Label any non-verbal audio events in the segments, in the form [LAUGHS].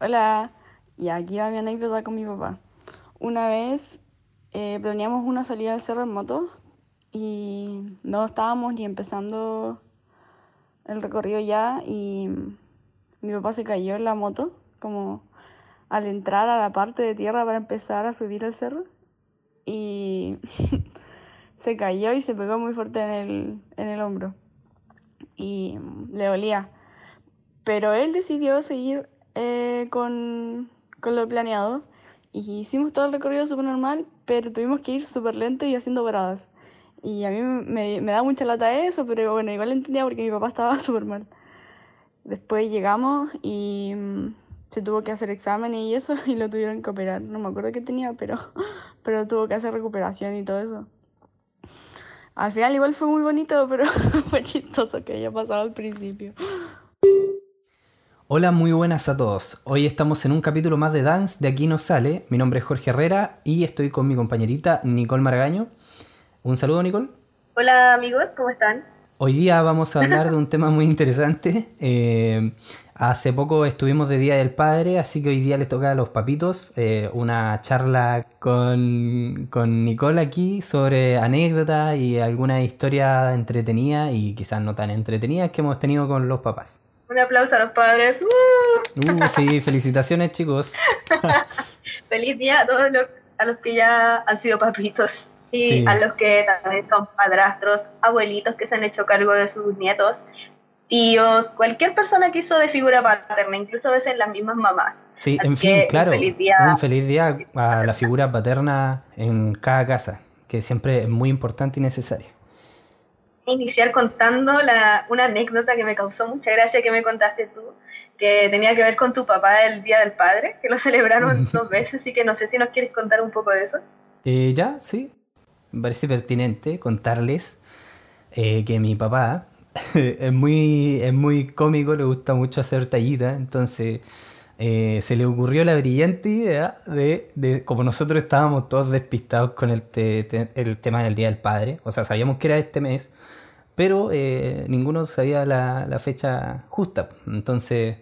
Hola, y aquí va mi anécdota con mi papá. Una vez eh, planeamos una salida al cerro en moto y no estábamos ni empezando el recorrido ya y mi papá se cayó en la moto, como al entrar a la parte de tierra para empezar a subir el cerro y [LAUGHS] se cayó y se pegó muy fuerte en el, en el hombro y le dolía. Pero él decidió seguir eh, con, con lo planeado y hicimos todo el recorrido súper normal, pero tuvimos que ir súper lento y haciendo paradas. Y a mí me, me da mucha lata eso, pero bueno, igual entendía porque mi papá estaba [LAUGHS] súper mal. Después llegamos y mm, se tuvo que hacer examen y eso [LAUGHS] y lo tuvieron que operar. No me acuerdo qué tenía, pero, [LAUGHS] pero tuvo que hacer recuperación y todo eso. Al final igual fue muy bonito, pero fue chistoso que haya pasado al principio. Hola, muy buenas a todos. Hoy estamos en un capítulo más de Dance, de aquí no sale. Mi nombre es Jorge Herrera y estoy con mi compañerita Nicole Margaño. Un saludo, Nicole. Hola amigos, ¿cómo están? Hoy día vamos a hablar de un [LAUGHS] tema muy interesante. Eh, hace poco estuvimos de Día del Padre, así que hoy día les toca a los papitos eh, una charla con, con Nicole aquí sobre anécdotas y alguna historia entretenida y quizás no tan entretenidas que hemos tenido con los papás. Un aplauso a los padres. ¡Uh! Uh, sí, felicitaciones chicos. [LAUGHS] Feliz día a todos los, a los que ya han sido papitos y a los que también son padrastros, abuelitos que se han hecho cargo de sus nietos, tíos, cualquier persona que hizo de figura paterna, incluso a veces las mismas mamás. Sí, en fin, claro. Un feliz, día. un feliz día a la figura paterna en cada casa, que siempre es muy importante y necesaria iniciar contando la, una anécdota que me causó mucha gracia que me contaste tú, que tenía que ver con tu papá el Día del Padre, que lo celebraron [LAUGHS] dos veces, así que no sé si nos quieres contar un poco de eso. Eh, ya, sí. Me parece pertinente contarles eh, que mi papá [LAUGHS] es, muy, es muy cómico, le gusta mucho hacer tallita, entonces... Eh, se le ocurrió la brillante idea de, de, como nosotros estábamos todos despistados con el, el tema del Día del Padre, o sea, sabíamos que era este mes, pero eh, ninguno sabía la, fecha justa. Entonces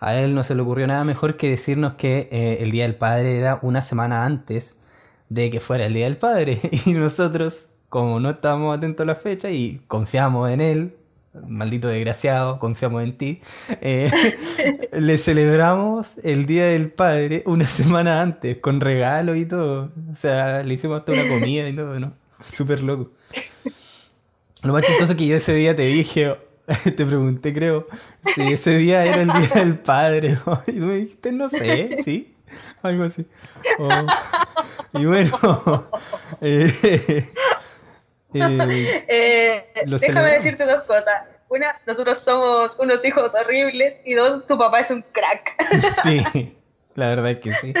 a él no se le ocurrió nada mejor que decirnos que eh, el Día del Padre era una semana antes de que fuera el Día del Padre. [LAUGHS] Y nosotros, como no estábamos atentos a la fecha y confiamos en él, maldito desgraciado, confiamos en ti, eh, [LAUGHS] le celebramos el Día del Padre una semana antes, con regalo y todo. O sea, le hicimos hasta una comida y todo, ¿no? Súper loco. Lo más chistoso es que yo ese día te dije, [LAUGHS] te pregunté, creo, si ese día era el día del padre. [LAUGHS] Y tú me dijiste, no sé, sí, algo así. y bueno, [LAUGHS] eh, eh, eh déjame decirte dos cosas. Una, nosotros somos unos hijos horribles. Y dos, tu papá es un crack. sí, la verdad es que sí.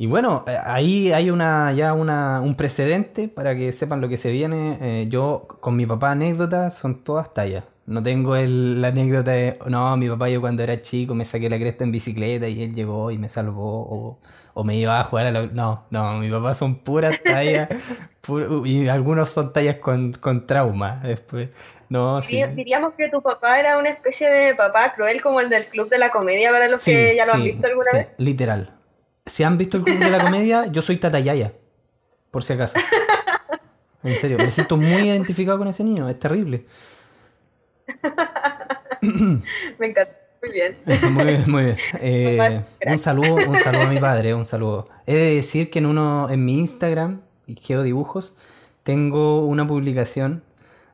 Y bueno, eh, ahí hay una ya una, un precedente para que sepan lo que se viene. Eh, yo con mi papá anécdotas son todas tallas. No tengo el, la anécdota de, no, mi papá yo cuando era chico me saqué la cresta en bicicleta y él llegó y me salvó o, o me iba a jugar a la... No, no, mi papá son puras tallas [LAUGHS] y algunos son tallas con, con trauma después. No, Diríamos que tu papá era una especie de papá cruel como el del Club de la Comedia para los que ya lo han visto alguna vez. Literal, si han visto el club de la comedia, yo soy Tatayaya. Por si acaso. En serio, me siento muy identificado con ese niño, es terrible. me encanta. Muy bien. [LAUGHS] muy bien, muy bien. Eh, un saludo, un saludo a mi padre, un saludo. He de decir que en uno, en mi Instagram, Dibujos, tengo una publicación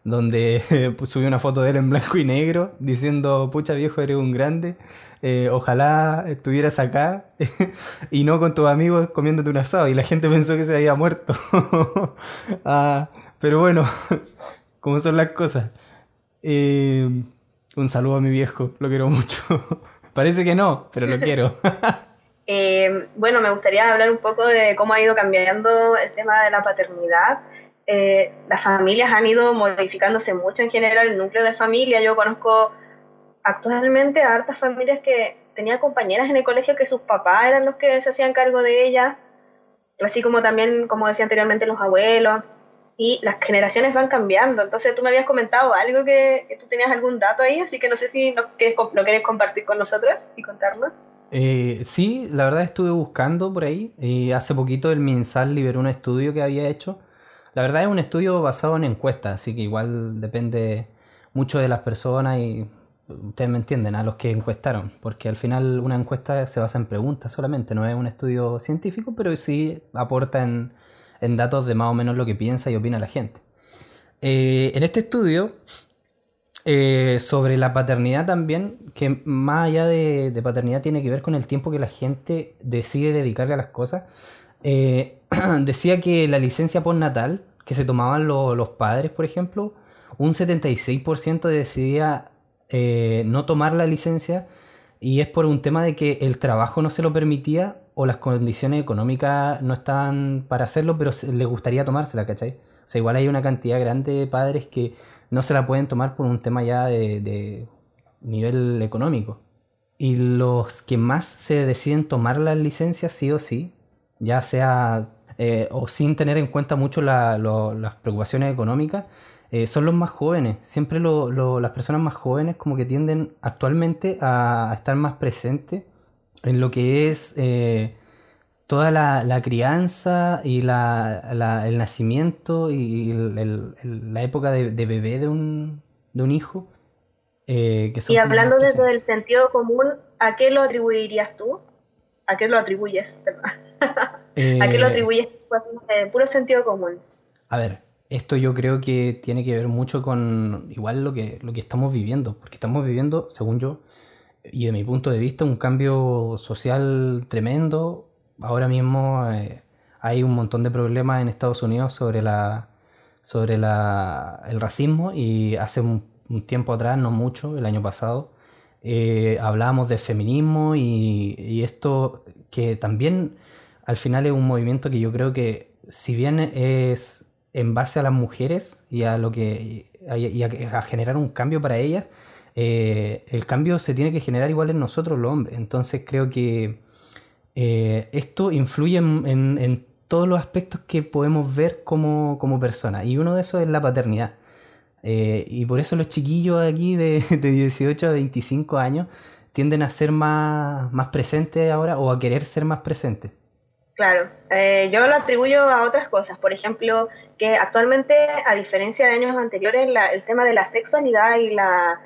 donde [LAUGHS] pues, subí una foto de él en blanco y negro diciendo, pucha viejo, eres un grande, eh, ojalá estuvieras acá [LAUGHS] y no con tus amigos comiéndote un asado y la gente pensó que se había muerto. [LAUGHS] Ah, pero bueno, como son las cosas. Eh, un saludo a mi viejo, lo quiero mucho. Parece que no, pero lo quiero. Eh, bueno, me gustaría hablar un poco de cómo ha ido cambiando el tema de la paternidad eh, las familias han ido modificándose mucho en general, el núcleo de familia. Yo conozco actualmente a hartas familias que tenían compañeras en el colegio que sus papás eran los que se hacían cargo de ellas, así como también, como decía anteriormente, los abuelos. y las generaciones van cambiando. Entonces tú me habías comentado algo que, tú tenías algún dato ahí, así que no sé si lo quieres, lo quieres compartir con nosotros y contarnos. Eh, sí, la verdad estuve buscando por ahí y hace poquito el MinSal liberó un estudio que había hecho. La verdad es un estudio basado en encuestas, así que igual depende mucho de las personas y ustedes me entienden, a los que encuestaron, porque al final una encuesta se basa en preguntas solamente, no es un estudio científico, pero sí aporta en, datos de más o menos lo que piensa y opina la gente. Eh, en este estudio, eh, sobre la paternidad también, que más allá de, paternidad tiene que ver con el tiempo que la gente decide dedicarle a las cosas, eh, [CLEARS THROAT] decía que la licencia postnatal que se tomaban los padres, por ejemplo, un 76% decidía eh, no tomar la licencia y es por un tema de que el trabajo no se lo permitía o las condiciones económicas no estaban para hacerlo, pero les gustaría tomársela, ¿cachai? O sea, igual hay una cantidad grande de padres que no se la pueden tomar por un tema ya de, nivel económico. Y los que más se deciden tomar la licencia sí o sí, ya sea eh, o sin tener en cuenta mucho las preocupaciones económicas, eh, son los más jóvenes. Siempre las personas más jóvenes como que tienden actualmente a, estar más presentes en lo que es eh, toda la, crianza y el nacimiento y la época de, bebé de un, hijo. Eh, y hablando desde el sentido común, ¿a qué lo atribuirías tú? ¿A qué lo atribuyes? [LAUGHS] ¿A qué lo atribuyes tú así, de puro sentido común? A ver, esto yo creo que tiene que ver mucho con igual lo que, lo que estamos viviendo, porque estamos viviendo, según yo, y de mi punto de vista, un cambio social tremendo. Ahora mismo eh, hay un montón de problemas en Estados Unidos sobre, la, sobre la, el racismo y hace un, tiempo atrás, no mucho, el año pasado, eh, hablábamos de feminismo y, y esto que también al final es un movimiento que yo creo que si bien es en base a las mujeres y a lo que a, generar un cambio para ellas, eh, el cambio se tiene que generar igual en nosotros los hombres. Entonces creo que eh, esto influye en, todos los aspectos que podemos ver como, como personas. Y uno de esos es la paternidad. Eh, y por eso los chiquillos aquí de, [LAUGHS] de, 18 a 25 años tienden a ser más, más presentes ahora o a querer ser más presentes. Claro, eh, yo lo atribuyo a otras cosas. Por ejemplo, que actualmente, a diferencia de años anteriores, el tema de la sexualidad y la,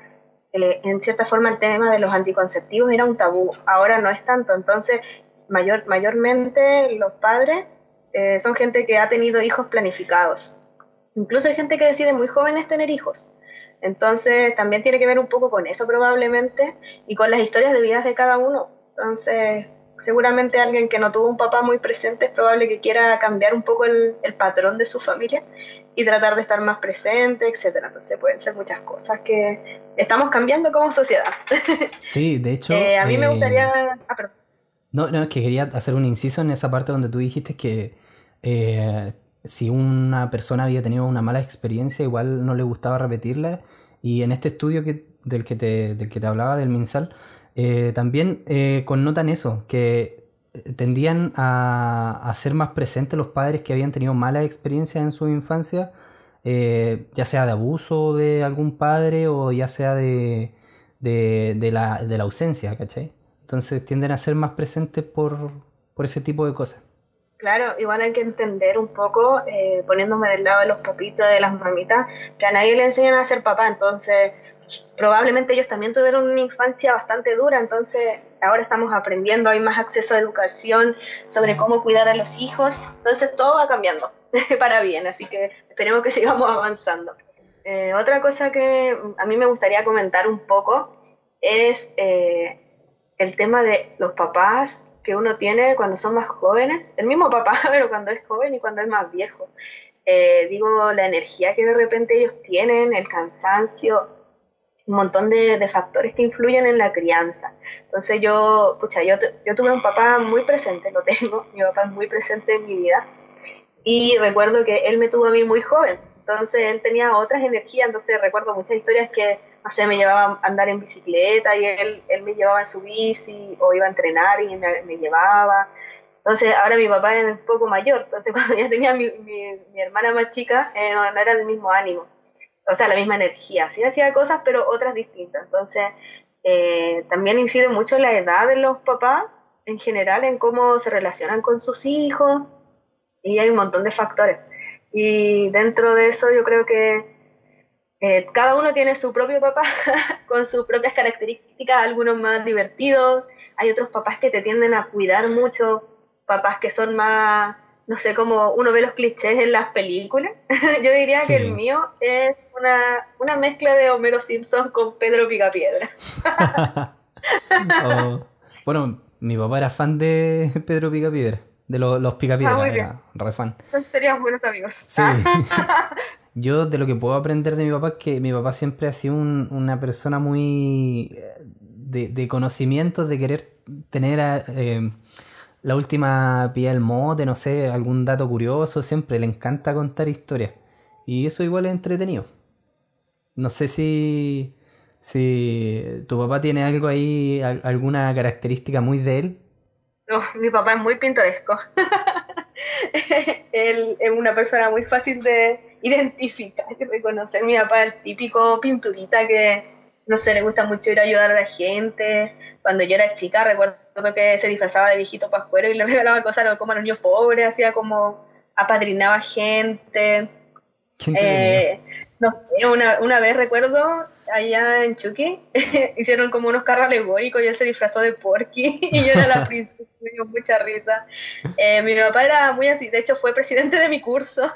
en cierta forma, el tema de los anticonceptivos era un tabú. Ahora no es tanto. Entonces, mayor, mayormente los padres eh, son gente que ha tenido hijos planificados. Incluso hay gente que decide muy jóvenes tener hijos. Entonces, también tiene que ver un poco con eso probablemente y con las historias de vidas de cada uno. Entonces, seguramente alguien que no tuvo un papá muy presente es probable que quiera cambiar un poco el, patrón de su familia y tratar de estar más presente, etcétera. Entonces pueden ser muchas cosas que estamos cambiando como sociedad. [LAUGHS] Sí, de hecho. Eh, a mí me eh, gustaría. Ah, no, no, es que quería hacer un inciso en esa parte donde tú dijiste que eh, si una persona había tenido una mala experiencia, igual no le gustaba repetirla. Y en este estudio que, del, que te, del que te hablaba, del MinSal, eh, también eh, connotan eso, que tendían a, ser más presentes los padres que habían tenido malas experiencias en su infancia, eh, ya sea de abuso de algún padre o ya sea de, de, la, de la, ausencia, ¿cachai? Entonces tienden a ser más presentes por, por ese tipo de cosas. Claro, igual hay que entender un poco, poniéndome del lado de los papitos, de las mamitas, que a nadie le enseñan a ser papá, entonces probablemente ellos también tuvieron una infancia bastante dura, entonces ahora estamos aprendiendo, hay más acceso a educación sobre cómo cuidar a los hijos, entonces todo va cambiando [LAUGHS] para bien, así que esperemos que sigamos avanzando. Eh, otra cosa que a mí me gustaría comentar un poco es eh, el tema de los papás que uno tiene cuando son más jóvenes, el mismo papá, [LAUGHS] pero cuando es joven y cuando es más viejo. Eh, digo, la energía que de repente ellos tienen, el cansancio, un montón de, factores que influyen en la crianza. Entonces yo, pucha, yo, yo tuve un papá muy presente, lo tengo, [LAUGHS] mi papá es muy presente en mi vida. Y recuerdo que él me tuvo a mí muy joven, entonces él tenía otras energías, entonces recuerdo muchas historias que, no sé, me llevaba a andar en bicicleta y él, él me llevaba en su bici o iba a entrenar y me, me llevaba. Entonces, ahora mi papá es un poco mayor, entonces [LAUGHS] cuando ya tenía mi, mi, hermana más chica, eh, no, era el mismo ánimo, o sea, la misma energía. Sí hacía cosas, pero otras distintas. Entonces, eh, también incide mucho la edad de los papás en general, en cómo se relacionan con sus hijos, y hay un montón de factores. Y dentro de eso yo creo que eh, cada uno tiene su propio papá [LAUGHS] con sus propias características, algunos más divertidos, hay otros papás que te tienden a cuidar mucho, papás que son más, no sé, como uno ve los clichés en las películas. [LAUGHS] Yo diría que el mío es una, una, mezcla de Homero Simpson con Pedro Picapiedra. [LAUGHS] Oh, [LAUGHS] bueno, mi papá era fan de Pedro Picapiedra, de los, los Picapiedra, ah, era re fan. Serían buenos amigos. Sí. Yo de lo que puedo aprender de mi papá es que mi papá siempre ha sido una persona muy eh, de, de conocimientos, de querer tener eh, la última pía del mote, no sé, algún dato curioso, siempre le encanta contar historias. Y eso igual es entretenido. No sé si, si tu papá tiene algo ahí, alguna característica muy de él. No, mi papá es muy pintoresco. [LAUGHS] él es una persona muy fácil de identificar y reconocer. Mi papá es el típico pinturita que, no sé, le gusta mucho ir a ayudar a la gente. Cuando yo era chica, recuerdo que se disfrazaba de viejito pascuero y le [LAUGHS] regalaba cosas como a los niños pobres, hacía como apadrinaba gente. Eh, no sé, una, una, vez recuerdo allá en Chucky, [LAUGHS] hicieron como unos carros alegóricos y él se disfrazó de Porky [LAUGHS] y yo era la princesa, me dio mucha risa. Eh, mi papá era muy así, de hecho fue presidente de mi curso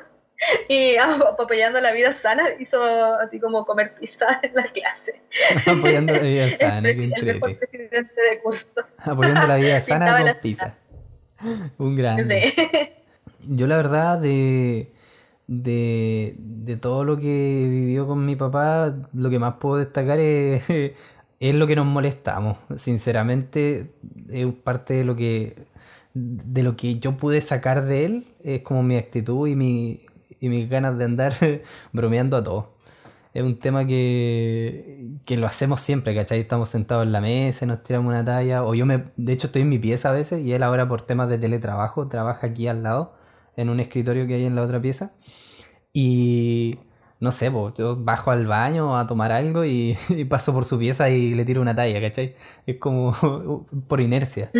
[LAUGHS] y apoyando la vida sana hizo así como comer pizza [LAUGHS] en la clase. apoyando la vida sana, el, el mejor presidente de curso. [LAUGHS] Apoyando la vida sana con pizza. Un grande. Yo la verdad de, de, de todo lo que vivió con mi papá, lo que más puedo destacar es, es lo que nos molestamos. Sinceramente, es parte de lo que de lo que yo pude sacar de él, es como mi actitud y mi, y mis ganas de andar [LAUGHS] bromeando a todos. Es un tema que, que lo hacemos siempre, ¿cachai? Estamos sentados en la mesa, nos tiramos una talla, o yo me, de hecho estoy en mi pieza a veces y él ahora por temas de teletrabajo trabaja aquí al lado, en un escritorio que hay en la otra pieza. Y no sé, pues, yo bajo al baño a tomar algo y, [LAUGHS] y, paso por su pieza y le tiro una talla, ¿cachai? Es como [LAUGHS] por inercia.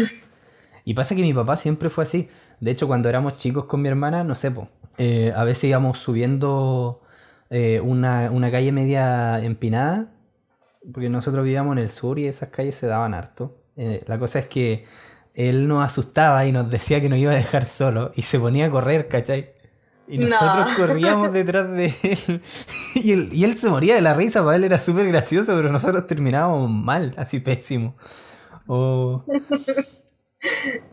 Y pasa que mi papá siempre fue así. De hecho, cuando éramos chicos con mi hermana, no sé, pues, eh, a veces íbamos subiendo eh, una, calle media empinada, porque nosotros vivíamos en el sur y esas calles se daban harto. Eh, la cosa es que él nos asustaba y nos decía que nos iba a dejar solo y se ponía a correr, ¿cachai? Y nosotros corríamos detrás de él. [LAUGHS] Y, él. y él se moría de la risa, para él era súper gracioso, pero nosotros terminábamos mal, así pésimo. O... [LAUGHS]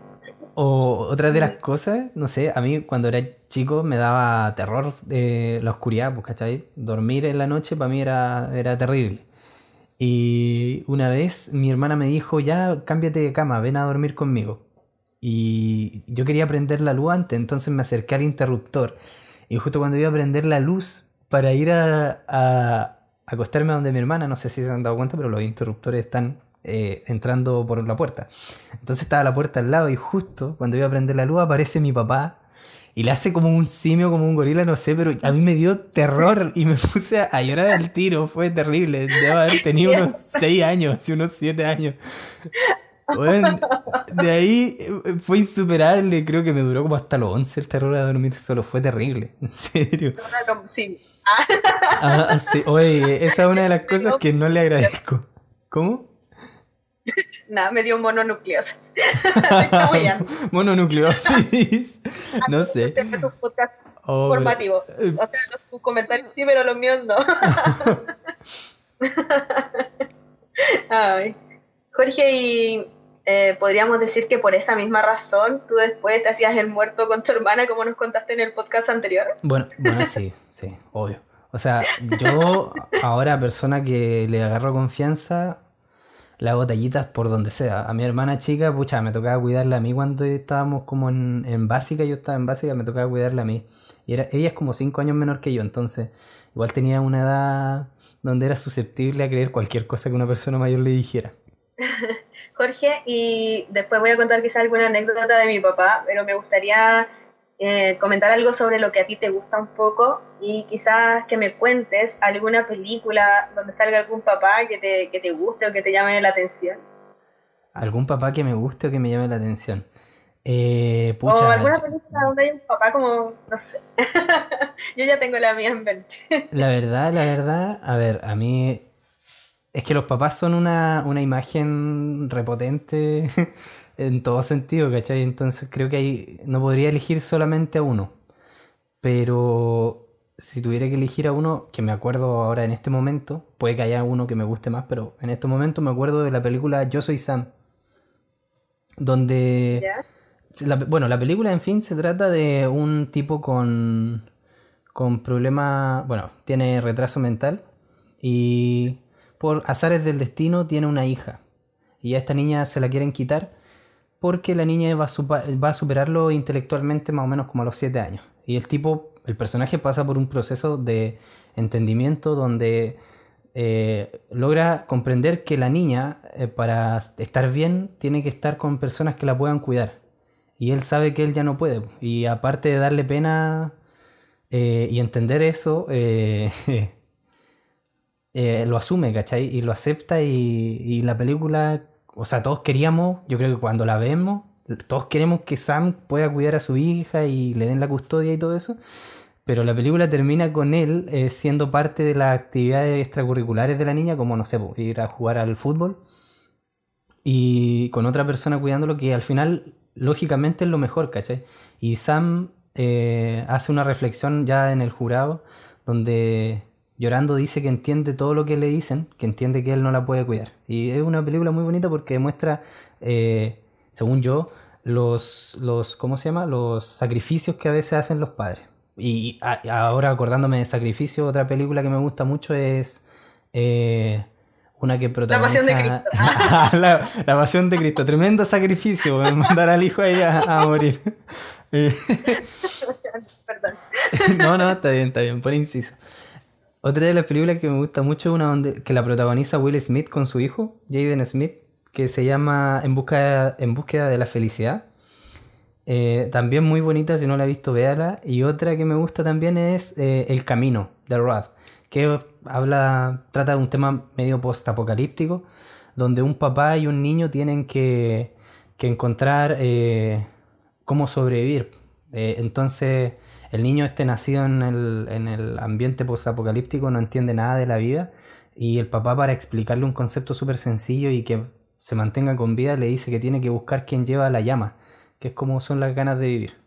O otra de las cosas, no sé, a mí cuando era chico me daba terror de la oscuridad, pues, ¿cachai? Dormir en la noche para mí era, era terrible. Y una vez mi hermana me dijo, ya cámbiate de cama, ven a dormir conmigo. Y yo quería prender la luz antes, entonces me acerqué al interruptor. Y justo cuando iba a prender la luz para ir a, a acostarme donde mi hermana, no sé si se han dado cuenta, pero los interruptores están eh, entrando por la puerta. Entonces estaba la puerta al lado y justo cuando iba a prender la luz aparece mi papá y le hace como un simio, como un gorila, no sé, pero a mí me dio terror y me [LAUGHS] puse a llorar al tiro, fue terrible. Debo haber [LAUGHS] tenido unos 6 años, unos 7 años. Bueno, de ahí eh, fue insuperable, creo que me duró como hasta los 11 el terror a dormir solo, fue terrible, [LAUGHS] en serio. Ah, sí. Oye, esa es una de las cosas que no le agradezco. ¿Cómo? [LAUGHS] Nada, me dio mononucleosis. [LAUGHS] [LAUGHS] mononucleosis. no sé. formativo. Eh, o sea, los comentarios sí, pero los míos no. Ay. Jorge, y eh, podríamos decir que por esa misma razón tú después te hacías el muerto con tu hermana, como nos contaste en el podcast anterior. Bueno, bueno, sí, sí, obvio. O sea, yo ahora persona que le agarro confianza, las botellitas por donde sea. A mi hermana chica, pucha, me tocaba cuidarla a mí cuando estábamos como en, en básica, yo estaba en básica, me tocaba cuidarla a mí. Y era, ella es como 5 años menor que yo, entonces igual tenía una edad donde era susceptible a creer cualquier cosa que una persona mayor le dijera. [LAUGHS] Jorge, y después voy a contar quizás alguna anécdota de mi papá, pero me gustaría eh, comentar algo sobre lo que a ti te gusta un poco y quizás que me cuentes alguna película donde salga algún papá que te, que te guste o que te llame la atención. ¿Algún papá que me guste o que me llame la atención? Eh, o alguna película donde hay un papá como, no sé. [LAUGHS] Yo ya tengo la mía en mente. [LAUGHS] la verdad, la verdad, a ver, a mí es que los papás son una, una imagen repotente en todo sentido, ¿cachai? Entonces creo que ahí no podría elegir solamente a uno. Pero si tuviera que elegir a uno, que me acuerdo ahora en este momento, puede que haya uno que me guste más, pero en este momento me acuerdo de la película Yo Soy Sam. Donde... bueno, la película en fin se trata de un tipo con... con problema... bueno, tiene retraso mental y por azares del destino tiene una hija. Y a esta niña se la quieren quitar porque la niña va a, superarlo intelectualmente más o menos como a los 7 años. Y el tipo, el personaje pasa por un proceso de entendimiento donde eh, logra comprender que la niña, eh, para estar bien, tiene que estar con personas que la puedan cuidar. Y él sabe que él ya no puede. Y aparte de darle pena eh, y entender eso, [LAUGHS] lo asume, ¿cachai? Y lo acepta y, y la película o sea, todos queríamos, yo creo que cuando la vemos, todos queremos que Sam pueda cuidar a su hija y le den la custodia y todo eso. Pero la película termina con él eh, siendo parte de las actividades extracurriculares de la niña, como no sé, ir a jugar al fútbol. Y con otra persona cuidándolo, que al final, lógicamente, es lo mejor, ¿cachai? Y Sam eh, hace una reflexión ya en el jurado, donde llorando dice que entiende todo lo que le dicen, que entiende que él no la puede cuidar. Y es una película muy bonita porque demuestra, eh, según yo, los, los, ¿cómo se llama? Los sacrificios que a veces hacen los padres. Y ahora acordándome de sacrificio, otra película que me gusta mucho es eh, una que protagoniza... La pasión de Cristo. [LAUGHS] la, pasión de Cristo. Tremendo sacrificio, mandar al hijo ahí a, a morir. [LAUGHS] Perdón. [LAUGHS] no, no, está bien, está bien, por inciso. Otra de las películas que me gusta mucho es una donde, que la protagoniza Will Smith con su hijo, Jaden Smith, que se llama En, busca, en búsqueda de la felicidad. Eh, también muy bonita, si no la he visto, véala. Y otra que me gusta también es eh, El Camino, de Rod, que habla, trata de un tema medio post-apocalíptico, donde un papá y un niño tienen que, que encontrar eh, cómo sobrevivir. entonces el niño este nacido en el, en el ambiente posapocalíptico no entiende nada de la vida y el papá para explicarle un concepto súper sencillo y que se mantenga con vida le dice que tiene que buscar quien lleva la llama, que es como son las ganas de vivir.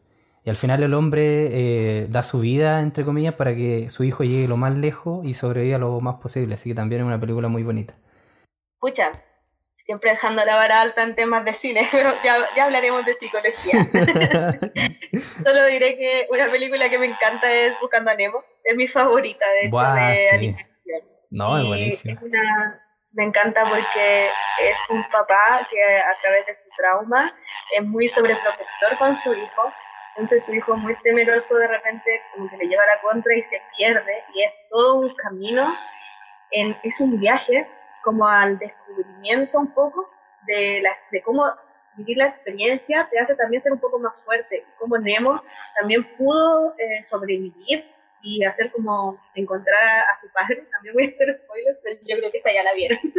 Y al final el hombre eh, da su vida, entre comillas, para que su hijo llegue lo más lejos y sobreviva lo más posible. Así que también es una película muy bonita. Escucha, siempre dejando la vara alta en temas de cine, [LAUGHS] pero ya, ya hablaremos de psicología. [LAUGHS] Solo diré que una película que me encanta es Buscando a Nemo, es mi favorita, de hecho, de animación. No, es buenísima. me encanta porque es un papá que a través de su trauma es muy sobreprotector con su hijo. Entonces su hijo muy temeroso de repente como que le lleva la contra y se pierde y es todo un camino, en, es un viaje como al descubrimiento un poco de, las, de cómo vivir la experiencia te hace también ser un poco más fuerte. Como Nemo también pudo eh, sobrevivir y hacer como encontrar a, su padre. [LAUGHS] También voy a hacer spoilers, yo creo que esta ya la vieron. [LAUGHS]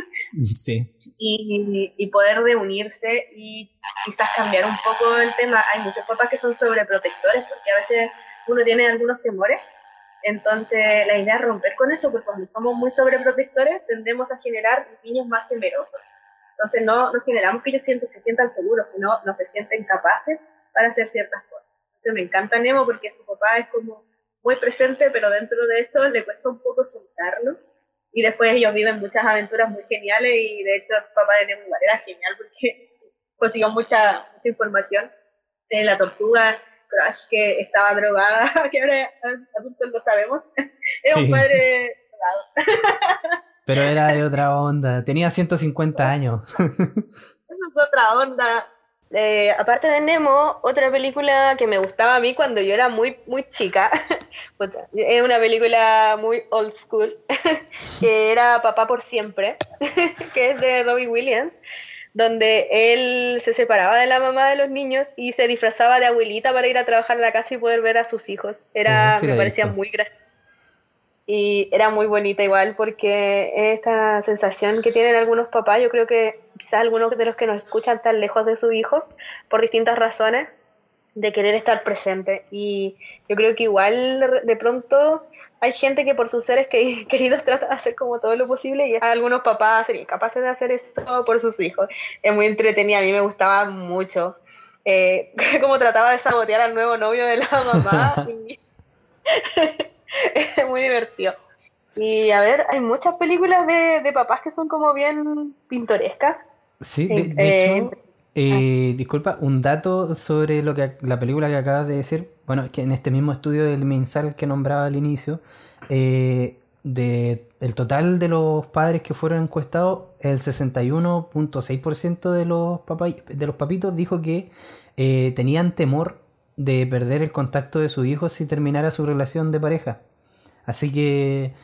Sí. Y, y, poder reunirse y quizás cambiar un poco el tema. Hay muchos papás que son sobreprotectores porque a veces uno tiene algunos temores entonces, la idea es romper con eso, porque cuando somos muy sobreprotectores tendemos a generar niños más temerosos. Entonces, no, no generamos que ellos sienten, se sientan seguros, sino no se sienten capaces para hacer ciertas cosas. Entonces, me encanta Nemo porque su papá es como muy presente, pero dentro de eso le cuesta un poco soltarlo. Y después ellos viven muchas aventuras muy geniales y de hecho el papá de Nemo era genial porque [LAUGHS] consiguió mucha, mucha información de la tortuga que estaba drogada, [LAUGHS] que ahora adultos lo sabemos, [LAUGHS] era un padre drogado. [LAUGHS] Pero era de otra onda, tenía 150 años. Esa es otra onda. Eh, aparte de Nemo, otra película que me gustaba a mí cuando yo era muy, muy chica, es una película muy old school, que era Papá por Siempre, que es de Robbie Williams, donde él se separaba de la mamá de los niños y se disfrazaba de abuelita para ir a trabajar a la casa y poder ver a sus hijos. Era, me parecía muy gracioso. Y era muy bonita igual porque esta sensación que tienen algunos papás, yo creo que quizás algunos de los que nos escuchan están lejos de sus hijos por distintas razones, de querer estar presente. Y yo creo que igual de pronto hay gente que por sus seres [LAUGHS] queridos trata de hacer como todo lo posible y algunos papás serían capaces de hacer eso por sus hijos. Es muy entretenida, a mí me gustaba mucho. Eh, [LAUGHS] como trataba de sabotear al nuevo novio de la [LAUGHS] mamá. es muy divertido. Y a ver, hay muchas películas de, de papás que son como bien pintorescas. Sí, de, eh, hecho, eh, disculpa, un dato sobre lo que la película que acabas de decir. Bueno, es que en este mismo estudio del MinSal que nombraba al inicio, eh, de el total de los padres que fueron encuestados, el 61.6% de los de los papitos dijo que tenían temor de perder el contacto de sus hijos si terminara su relación de pareja. Así que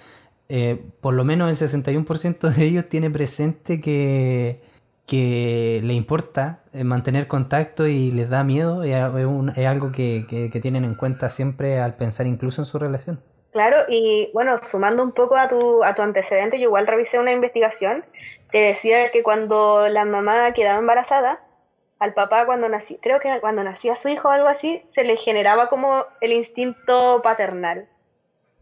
por lo menos el 61% de ellos tiene presente que que le importa eh, mantener contacto y les da miedo, es, algo que, tienen en cuenta siempre al pensar incluso en su relación. Claro, y bueno, sumando un poco a tu, a tu antecedente, yo igual revisé una investigación que decía que cuando la mamá quedaba embarazada, al papá cuando nací, creo que cuando nacía su hijo o algo así, se le generaba como el instinto paternal.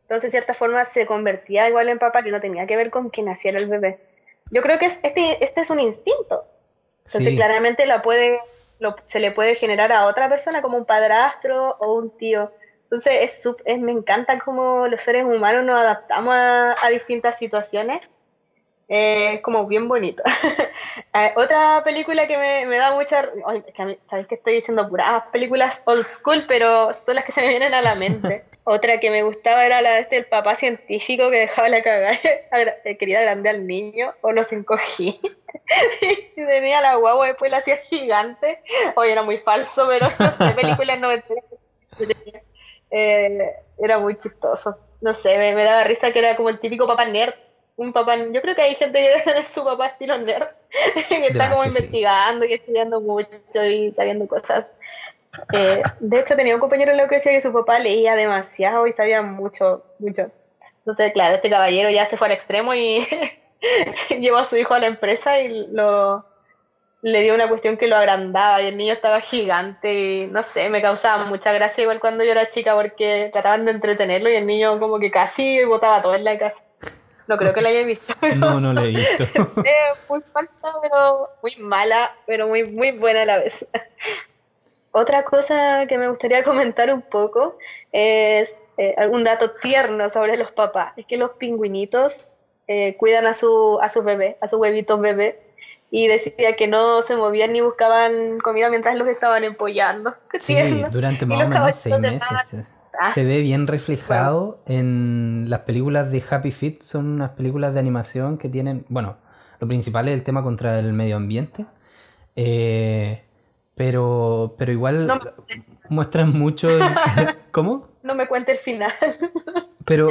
Entonces, de cierta forma, se convertía igual en papá que no tenía que ver con que naciera el bebé yo creo que este, este es un instinto. Entonces, claramente la puede, se le puede generar a otra persona como un padrastro o un tío. Entonces, es, me encanta cómo los seres humanos nos adaptamos a, distintas situaciones. es como bien bonito. [LAUGHS] Eh, otra película que me, da mucha... Sabéis que estoy diciendo puras películas old school, pero son las que se me vienen a la mente. [LAUGHS] Otra que me gustaba era la de este, el papá científico que dejaba la cagada, [LAUGHS] eh, quería grande al niño, o los encogí. [LAUGHS] y tenía la guagua, después la hacía gigante. Oye, era muy falso, pero no sé, películas no eh, era muy chistoso. No sé, me, daba risa que era como el típico papá nerd. Un papá, yo creo que hay gente que debe tener su papá estilo nerd, [LAUGHS] que está como investigando y estudiando mucho y sabiendo cosas eh, de hecho, tenía un compañero en la que decía que su papá leía demasiado y sabía mucho, mucho. Entonces, claro, este caballero ya se fue al extremo y [LAUGHS] llevó a su hijo a la empresa y lo le dio una cuestión que lo agrandaba y el niño estaba gigante y no sé, me causaba mucha gracia igual cuando yo era chica porque trataban de entretenerlo y el niño como que casi botaba todo en la casa. No creo que la haya visto. [LAUGHS] no, no la he visto. [LAUGHS] muy falta, pero muy mala, pero muy, muy buena a la vez. [LAUGHS] Otra cosa que me gustaría comentar un poco es eh, algún dato tierno sobre los papás. Es que los pingüinitos eh, cuidan a su, a sus bebés, a sus huevitos bebés. Y decía que no se movían ni buscaban comida mientras los estaban empollando. Sí, durante más o menos seis meses. Ah. Se ve bien reflejado en las películas de Happy Feet. Son unas películas de animación que tienen, bueno, lo principal es el tema contra el medio ambiente. Eh, pero, pero igual muestran mucho. [LAUGHS] ¿Cómo? No me cuente el final. [LAUGHS] Pero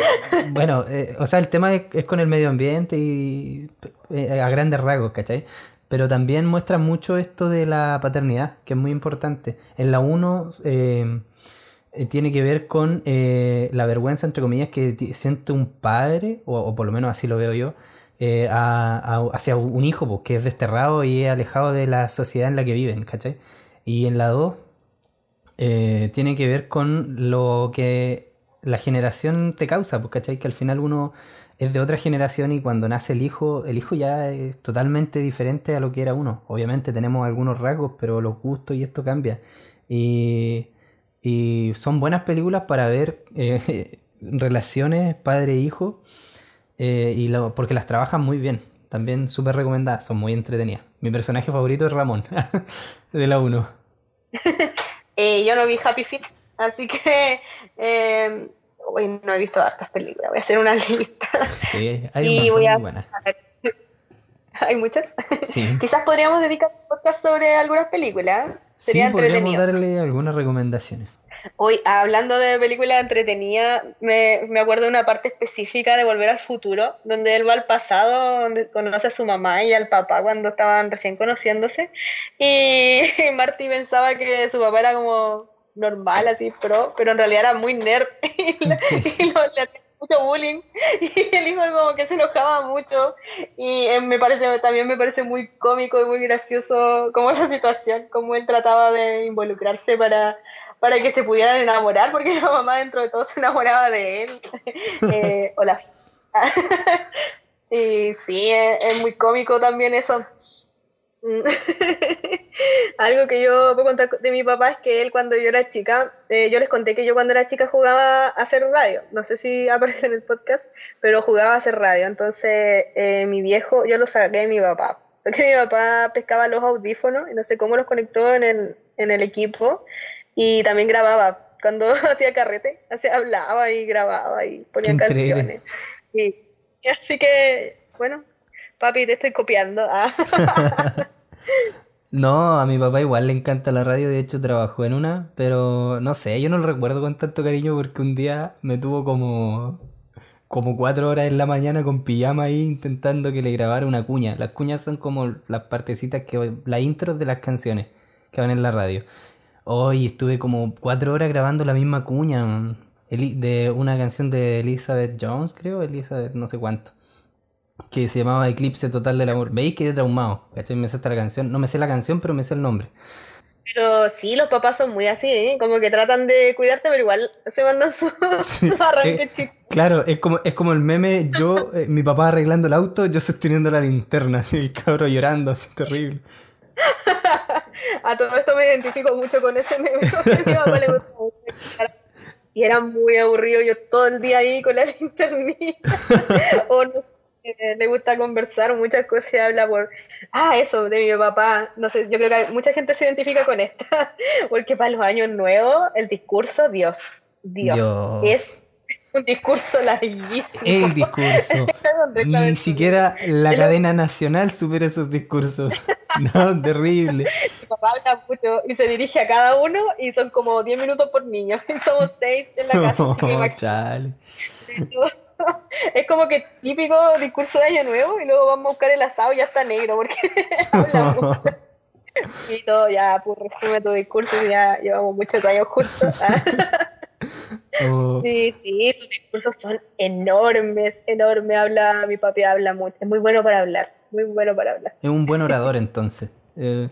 bueno, eh, o sea, el tema es, con el medio ambiente y eh, a grandes rasgos, ¿cachai? Pero también muestra mucho esto de la paternidad, que es muy importante. En la 1 eh, tiene que ver con la vergüenza, entre comillas, que siente un padre, o, por lo menos así lo veo yo, eh, hacia un hijo que es desterrado y es alejado de la sociedad en la que viven, ¿cachai? Y en la 2 eh, tiene que ver con lo que la generación te causa, pues, ¿cachai? Que al final uno es de otra generación y cuando nace el hijo, el hijo ya es totalmente diferente a lo que era uno. Obviamente tenemos algunos rasgos, pero los gustos y esto cambia. Y, y son buenas películas para ver eh, [LAUGHS] relaciones padre-hijo eh, y lo, porque las trabajan muy bien. También súper recomendadas, son muy entretenidas. Mi personaje favorito es Ramón, [LAUGHS] de la 1. [LAUGHS] Eh, yo no vi Happy Feet, así que hoy no he visto hartas películas. Voy a hacer una lista. Sí, hay y voy a, hay muchas. Sí. Quizás podríamos dedicar un podcast sobre algunas películas. Sería sí, podríamos entretenido. darle algunas recomendaciones. Hoy, hablando de películas entretenidas, me, me acuerdo de una parte específica de Volver al Futuro, donde él va al pasado, donde conoce a su mamá y al papá cuando estaban recién conociéndose. Y [LAUGHS] Marty pensaba que su papá era como normal, así, pro, pero en realidad era muy nerd [LAUGHS] y, le- Sí. y lo- le hacía mucho bullying. [LAUGHS] Y el hijo como que se enojaba mucho. Y eh, me parece, también me parece muy cómico y muy gracioso como esa situación, como él trataba de involucrarse para para que se pudieran enamorar, porque la mamá dentro de todo se enamoraba de él. [LAUGHS] Eh, o la- y sí, es, es muy cómico también eso. Mm. [LAUGHS] Algo que yo puedo contar de mi papá es que él cuando yo era chica, eh, yo les conté que yo cuando era chica jugaba a hacer radio, no sé si [LAUGHS] aparece en el podcast, pero jugaba a hacer radio, entonces eh, mi viejo, yo lo saqué de mi papá, porque mi papá pescaba los audífonos y no sé cómo los conectó en el, en el equipo y también grababa, cuando [LAUGHS] hacía carrete, hacía, hablaba y grababa y ponía increíble. canciones. Y, y así que, bueno, papi, te estoy copiando. Ah. [LAUGHS] No, a mi papá igual le encanta la radio, de hecho trabajó en una, pero no sé, yo no lo recuerdo con tanto cariño porque un día me tuvo como, como cuatro horas en la mañana con pijama ahí intentando que le grabara una cuña. Las cuñas son como las partecitas que, las intros de las canciones que van en la radio. Hoy estuve como cuatro horas grabando la misma cuña man. De una canción de Elizabeth Jones, creo, Elizabeth no sé cuánto que se llamaba Eclipse Total del Amor. ¿Veis que he traumado? ¿Cachai? Me sé hasta la canción. No me sé la canción, pero me sé el nombre. Pero sí, los papás son muy así, ¿eh? como que tratan de cuidarte, pero igual se mandan sus su [LAUGHS] [LAUGHS] arranques Eh, claro, es como, es como el meme, yo, eh, mi papá arreglando el auto, yo sosteniendo la linterna, [LAUGHS] así, el cabro llorando, así terrible. A todo esto me identifico mucho con ese meme. [LAUGHS] mi papá le gusta mucho. Y era muy aburrido yo todo el día ahí con la [LAUGHS] linternita. o no sé, eh, le gusta conversar muchas cosas y habla por... Ah, eso, de mi papá. No sé, yo creo que mucha gente se identifica con esta. [LAUGHS] Porque para los años nuevos, el discurso, Dios, Dios, Dios. es un discurso larguísimo. El discurso. [LAUGHS] Ni siquiera la cadena nacional supera esos discursos. [LAUGHS] No, terrible. Mi papá habla mucho y se dirige a cada uno y son como 10 minutos por niño. [LAUGHS] Y somos 6 en la casa. imagínate. chale. es como que típico discurso de Año Nuevo y luego vamos a buscar el asado y ya está negro porque habla mucho. Y todo, ya, pues resume tu discurso y ya llevamos muchos años juntos. [LAUGHS] Oh, sí, sí, sus discursos son enormes, enormes. Habla, mi papi habla mucho. Es muy bueno para hablar, muy bueno para hablar. Es un buen orador entonces. Eh,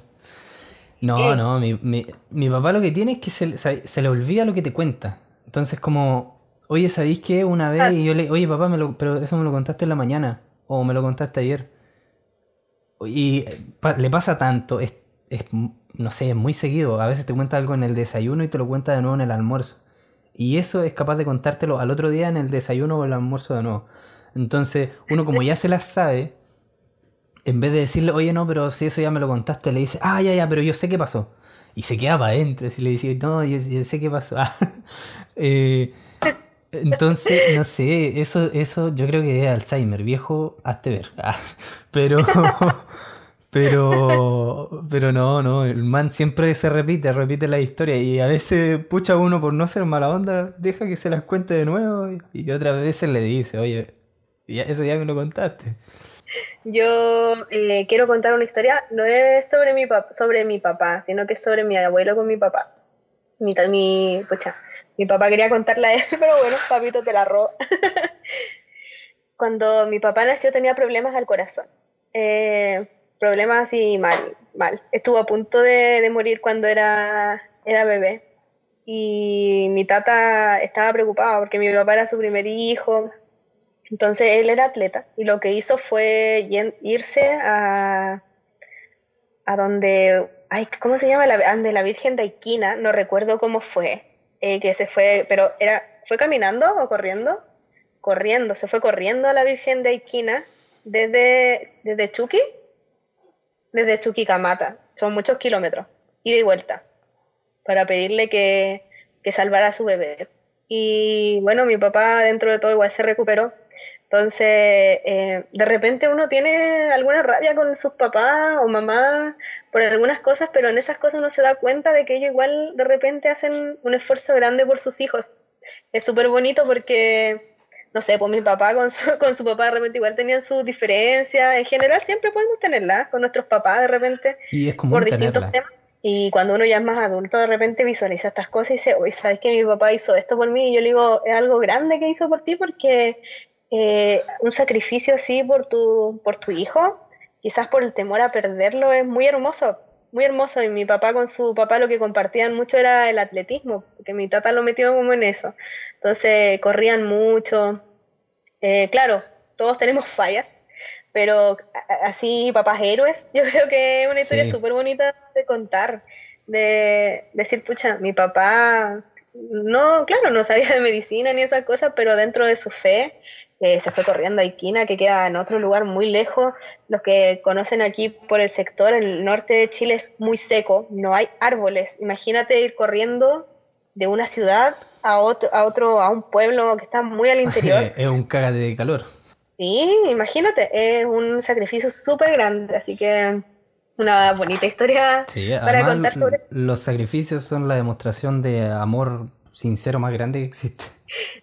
no, no, mi, mi, mi papá lo que tiene es que se, se- se le olvida lo que te cuenta. Entonces como, oye, ¿sabéis qué? Una vez y yo le, oye papá, me lo, pero eso me lo contaste en la mañana o me lo contaste ayer. Y pa- le pasa tanto, es, es, no sé, es muy seguido. A veces te cuenta algo en el desayuno y te lo cuenta de nuevo en el almuerzo. Y eso es capaz de contártelo al otro día en el desayuno o el almuerzo de nuevo. Entonces, uno como ya se las sabe, en vez de decirle, oye, no, pero si eso ya me lo contaste, le dice, ah, ya, ya, pero yo sé qué pasó. Y se queda para adentro, y le dice, no, yo, sé qué pasó. [LAUGHS] Ah, eh, entonces, no sé, eso, eso yo creo que es Alzheimer, viejo, hazte ver. Ah, pero, [LAUGHS] pero, [LAUGHS] pero no, no, el man siempre se repite, repite la historia y a veces, pucha, uno por no ser mala onda, deja que se las cuente de nuevo y, otras veces le dice, oye, ya- eso ya me lo contaste. Yo eh, quiero contar una historia, no es sobre mi, pap- sobre mi papá, sino que es sobre mi abuelo con mi papá. Mi, mi, pucha, mi papá quería contarla a él, [LAUGHS] pero bueno, papito te la robo. [LAUGHS] Cuando mi papá nació tenía problemas al corazón. Eh, problemas así mal, mal. Estuvo a punto de, morir cuando era, era bebé. Y mi tata estaba preocupada porque mi papá era su primer hijo, entonces él era atleta y lo que hizo fue irse a, a donde, ay, ¿cómo se llama? La, donde la Virgen de Aikina, no recuerdo cómo fue, eh, que se fue, pero era, ¿fue caminando o corriendo? Corriendo, se fue corriendo a la Virgen de Aikina desde, desde Chucky, desde Chuquicamata, son muchos kilómetros, ida y vuelta, para pedirle que, que salvara a su bebé. Y bueno, mi papá dentro de todo igual se recuperó. Entonces, eh, de repente uno tiene alguna rabia con sus papás o mamás por algunas cosas, pero en esas cosas uno se da cuenta de que ellos igual de repente hacen un esfuerzo grande por sus hijos. Es súper bonito porque, no sé, pues mi papá con su, [LAUGHS] con su papá de repente igual tenían sus diferencias. En general siempre podemos tenerlas con nuestros papás de repente Y es como por distintos temas. Y cuando uno ya es más adulto, de repente visualiza estas cosas y dice, oye, ¿sabes que mi papá hizo esto por mí? Y yo le digo, es algo grande que hizo por ti porque eh, un sacrificio así por tu, por tu hijo, quizás por el temor a perderlo, es muy hermoso, muy hermoso. Y mi papá con su papá lo que compartían mucho era el atletismo, porque mi tata lo metió como en eso. Entonces corrían mucho. Eh, claro, todos tenemos fallas, pero así papás héroes, [LAUGHS] yo creo que es una historia súper bonita de contar, de decir, pucha, mi papá no, claro, no sabía de medicina ni esas cosas, pero dentro de su fe eh, se fue corriendo a Iquina, que queda en otro lugar muy lejos. Los que conocen aquí por el sector, el norte de Chile es muy seco, no hay árboles. Imagínate ir corriendo de una ciudad a otro, a otro, a un pueblo que está muy al interior. [LAUGHS] es un caga de calor. Sí, imagínate, es un sacrificio súper grande, así que una bonita historia para contar sobre. Los sacrificios son la demostración de amor sincero más grande que existe.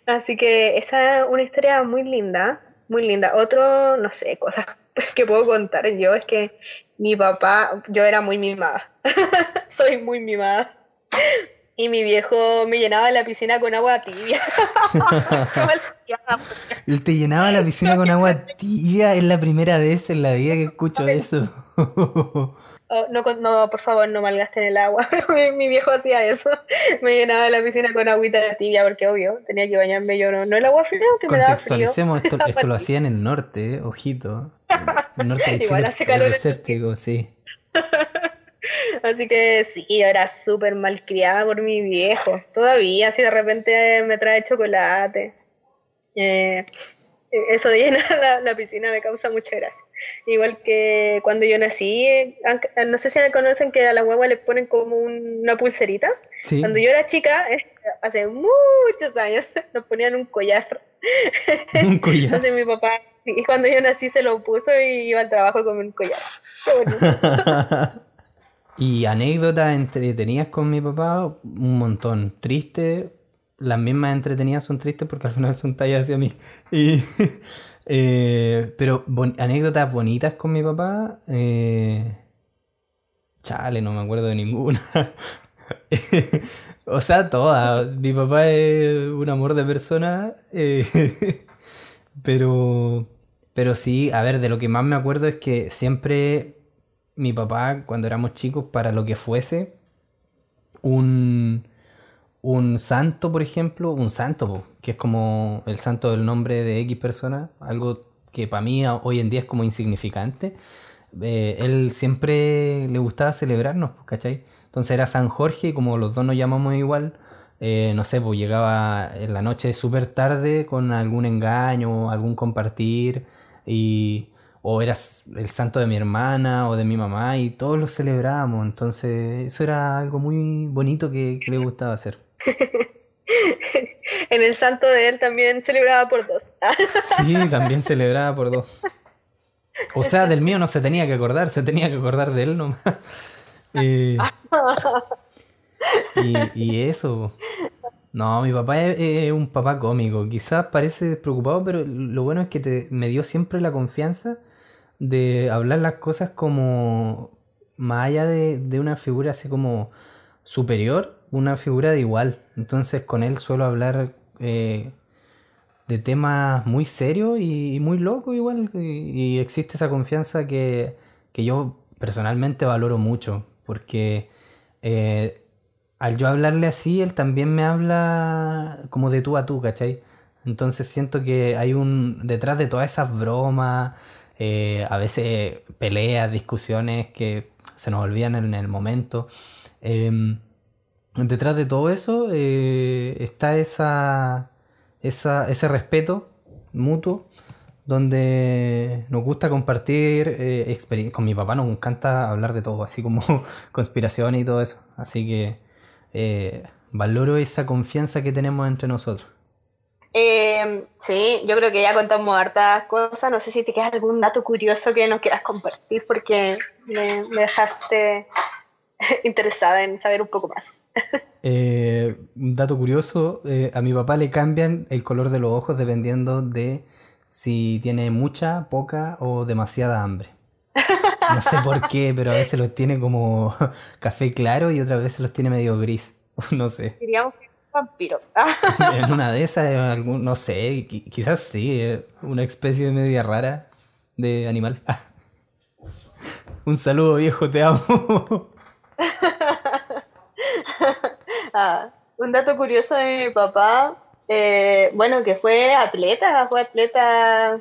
Así que esa es una historia muy linda, muy linda. Otro, no sé, cosas [LAUGHS] que puedo contar yo es que mi papá, yo era muy mimada, [LAUGHS] soy muy mimada. Y mi viejo me llenaba la piscina con agua tibia. [LAUGHS] Él te llenaba la piscina con agua tibia, es la primera vez en la vida que escucho eso. Oh, no, no, por favor, no malgasten el agua. [LAUGHS] mi, viejo hacía eso. Me llenaba la piscina con agüita tibia, porque obvio, tenía que bañarme yo. No, no el agua fría, que me daba frío. Esto, [LAUGHS] esto lo hacía en el norte, eh, ojito. El norte de Chile Igual hace calor es desértico, sí. Así que sí, yo era súper malcriada por mi viejo. Todavía, si de repente me trae chocolate. Eh, eso de llenar la, piscina me causa mucha gracia. Igual que cuando yo nací, no sé si me conocen que a la hueva le ponen como una pulserita. Cuando yo era chica, eh, hace muchos años, [LAUGHS] nos ponían un collar. [LAUGHS] Un collar. Entonces mi papá, y cuando yo nací se lo puso y iba al trabajo con un collar. [LAUGHS] y anécdotas entretenidas con mi papá, un montón. Triste, las mismas entretenidas son tristes porque al final son tallas hacia mí. [LAUGHS] Y, eh, pero anécdotas bonitas con mi papá. Eh, chale, no me acuerdo de ninguna. [LAUGHS] o sea, todas. Mi papá es un amor de persona. Eh, [LAUGHS] pero, pero sí, a ver, de lo que más me acuerdo es que siempre mi papá, cuando éramos chicos, para lo que fuese, un un santo, por ejemplo, un santo, que es como el santo del nombre de X persona, algo que para mí hoy en día es como insignificante, eh, él siempre le gustaba celebrarnos, ¿cachai? Entonces era San Jorge y como los dos nos llamamos igual, eh, no sé, pues llegaba en la noche súper tarde con algún engaño, algún compartir, y, o era el santo de mi hermana o de mi mamá y todos lo celebrábamos, entonces eso era algo muy bonito que le gustaba hacer. [LAUGHS] en el santo de él también celebraba por dos. [LAUGHS] sí, también celebraba por dos. O sea, del mío no se tenía que acordar, se tenía que acordar de él nomás. [LAUGHS] y, y, eso. No, mi papá es, un papá cómico. Quizás parece despreocupado, pero lo bueno es que te, me dio siempre la confianza de hablar las cosas como más allá de, de una figura así como superior, una figura de igual. Entonces con él suelo hablar eh, de temas muy serios y, muy locos igual. Y, existe esa confianza que, yo personalmente valoro mucho. Porque eh, al yo hablarle así, él también me habla como de tú a tú, ¿cachai? Entonces siento que hay un... detrás de todas esas bromas, eh, a veces peleas, discusiones que se nos olvidan en el momento. Em, detrás de todo eso eh, está esa, esa, ese respeto mutuo donde nos gusta compartir eh, experiencias. Con mi papá nos encanta hablar de todo, así como [LAUGHS] conspiración y todo eso. Así que valoro esa confianza que tenemos entre nosotros. Eh, sí, yo creo que ya contamos hartas cosas. No sé si te queda algún dato curioso que nos quieras compartir porque me, dejaste [LAUGHS] interesada en saber un poco más. [LAUGHS] Eh, un dato curioso, eh, a mi papá le cambian el color de los ojos dependiendo de si tiene mucha, poca o demasiada hambre. No sé por qué, [LAUGHS] pero a veces los tiene como café claro y otras veces los tiene medio gris. No sé. Diríamos que vampiro. [LAUGHS] en una de esas, algún, no sé, quizás sí, una especie de media rara de animal. [LAUGHS] Un saludo viejo, te amo. [LAUGHS] Ah, un dato curioso de mi papá, eh, bueno, que fue atleta, fue atleta,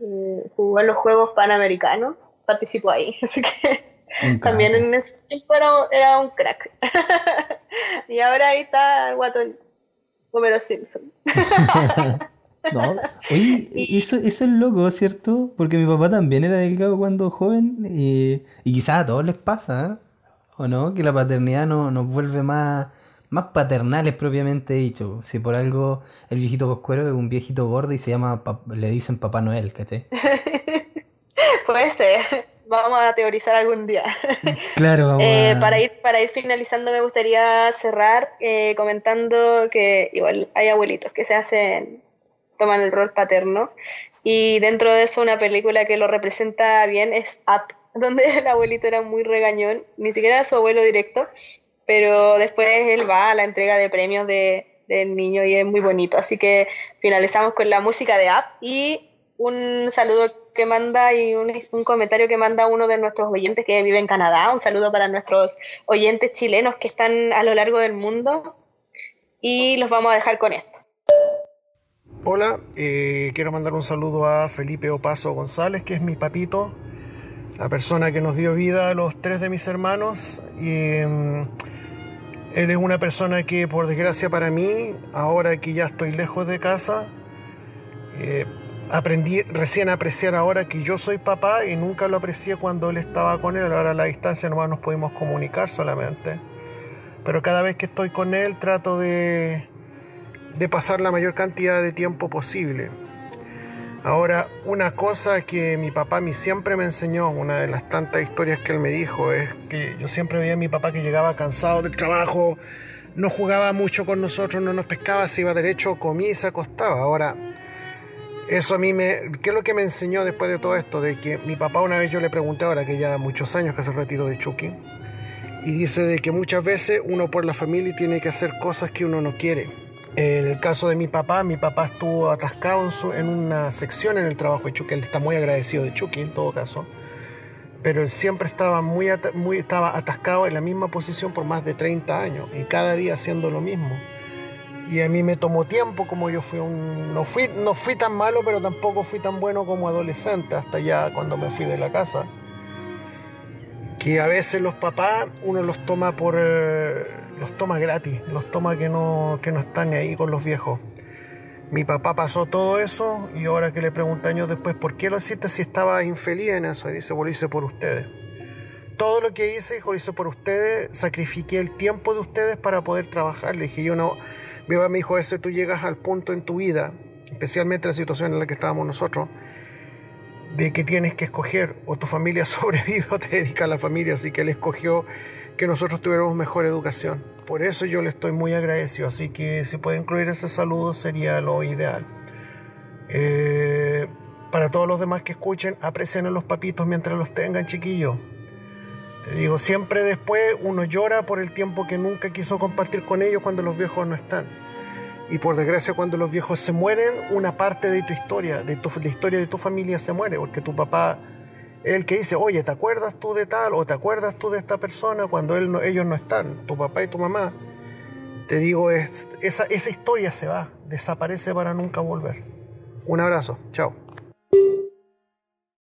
eh, jugó en los Juegos Panamericanos, participó ahí, así que también en ese tiempo era, un crack. Y ahora ahí está Guatón, Homero Simpson. [LAUGHS] no, oye, eso, eso es loco, ¿cierto? Porque mi papá también era delgado cuando joven y, y quizás a todos les pasa, ¿eh? ¿o no? Que la paternidad no, nos vuelve más, más paternales propiamente dicho. Si por algo el viejito Coscuero es un viejito gordo y se llama, le dicen Papá Noel, ¿caché? [LAUGHS] Puede ser. Vamos a teorizar algún día. [LAUGHS] Claro, vamos eh, para, ir, para ir finalizando me gustaría cerrar eh, comentando que igual hay abuelitos que se hacen, toman el rol paterno y dentro de eso una película que lo representa bien es Up [LAUGHS] donde el abuelito era muy regañón, ni siquiera era su abuelo directo, pero después él va a la entrega de premios de, del niño y es muy bonito. Así que finalizamos con la música de App y un saludo que manda y un, comentario que manda uno de nuestros oyentes que vive en Canadá. Un saludo para nuestros oyentes chilenos que están a lo largo del mundo y los vamos a dejar con esto. Hola, eh, quiero mandar un saludo a Felipe Opaso González, que es mi papito, la persona que nos dio vida a los tres de mis hermanos. Y mm, él es una persona que, por desgracia para mí, ahora que ya estoy lejos de casa, eh, aprendí recién a apreciar ahora que yo soy papá y nunca lo aprecié cuando él estaba con él. Ahora a la distancia nomás nos pudimos comunicar solamente. Pero cada vez que estoy con él trato de, de pasar la mayor cantidad de tiempo posible. Ahora, una cosa que mi papá a siempre me enseñó, una de las tantas historias que él me dijo, es que yo siempre veía a mi papá que llegaba cansado del trabajo, no jugaba mucho con nosotros, no nos pescaba, se iba derecho, comía y se acostaba. Ahora, eso a mí me... ¿Qué es lo que me enseñó después de todo esto? De que mi papá una vez yo le pregunté, ahora que ya muchos años que se retiró de Chucky, y dice de que muchas veces uno por la familia tiene que hacer cosas que uno no quiere en el caso de mi papá, mi papá estuvo atascado en, una sección en el trabajo de Chucky. Él está muy agradecido de Chucky en todo caso. Pero él siempre estaba, muy, muy estaba atascado en la misma posición por más de 30 años y cada día haciendo lo mismo. Y a mí me tomó tiempo, como yo fui un... No fui, no fui tan malo, pero tampoco fui tan bueno como adolescente, hasta ya cuando me fui de la casa. Que a veces los papás uno los toma por... Eh, los toma gratis, los toma que no, que no están ahí con los viejos. Mi papá pasó todo eso y ahora que le pregunté años después por qué lo hiciste si estaba infeliz en eso, y dice, pues lo hice por ustedes. Todo lo que hice, hijo, lo hice por ustedes, sacrifiqué el tiempo de ustedes para poder trabajar. Le dije, yo no, mi papá me dijo, ese tú llegas al punto en tu vida, especialmente en la situación en la que estábamos nosotros, de que tienes que escoger o tu familia [LAUGHS] sobrevive o te dedica a la familia, así que él escogió que nosotros tuviéramos mejor educación. Por eso yo le estoy muy agradecido, así que si puede incluir ese saludo sería lo ideal. Eh, para todos los demás que escuchen, aprecien a los papitos mientras los tengan, chiquillos. Te digo, siempre después uno llora por el tiempo que nunca quiso compartir con ellos cuando los viejos no están. Y por desgracia, cuando los viejos se mueren, una parte de tu historia, de tu, la historia de tu familia se muere, porque tu papá el que dice, oye, ¿te acuerdas tú de tal o te acuerdas tú de esta persona cuando él ellos no están, tu papá y tu mamá? Te digo, esa, esa historia se va, desaparece para nunca volver. Un abrazo, chao.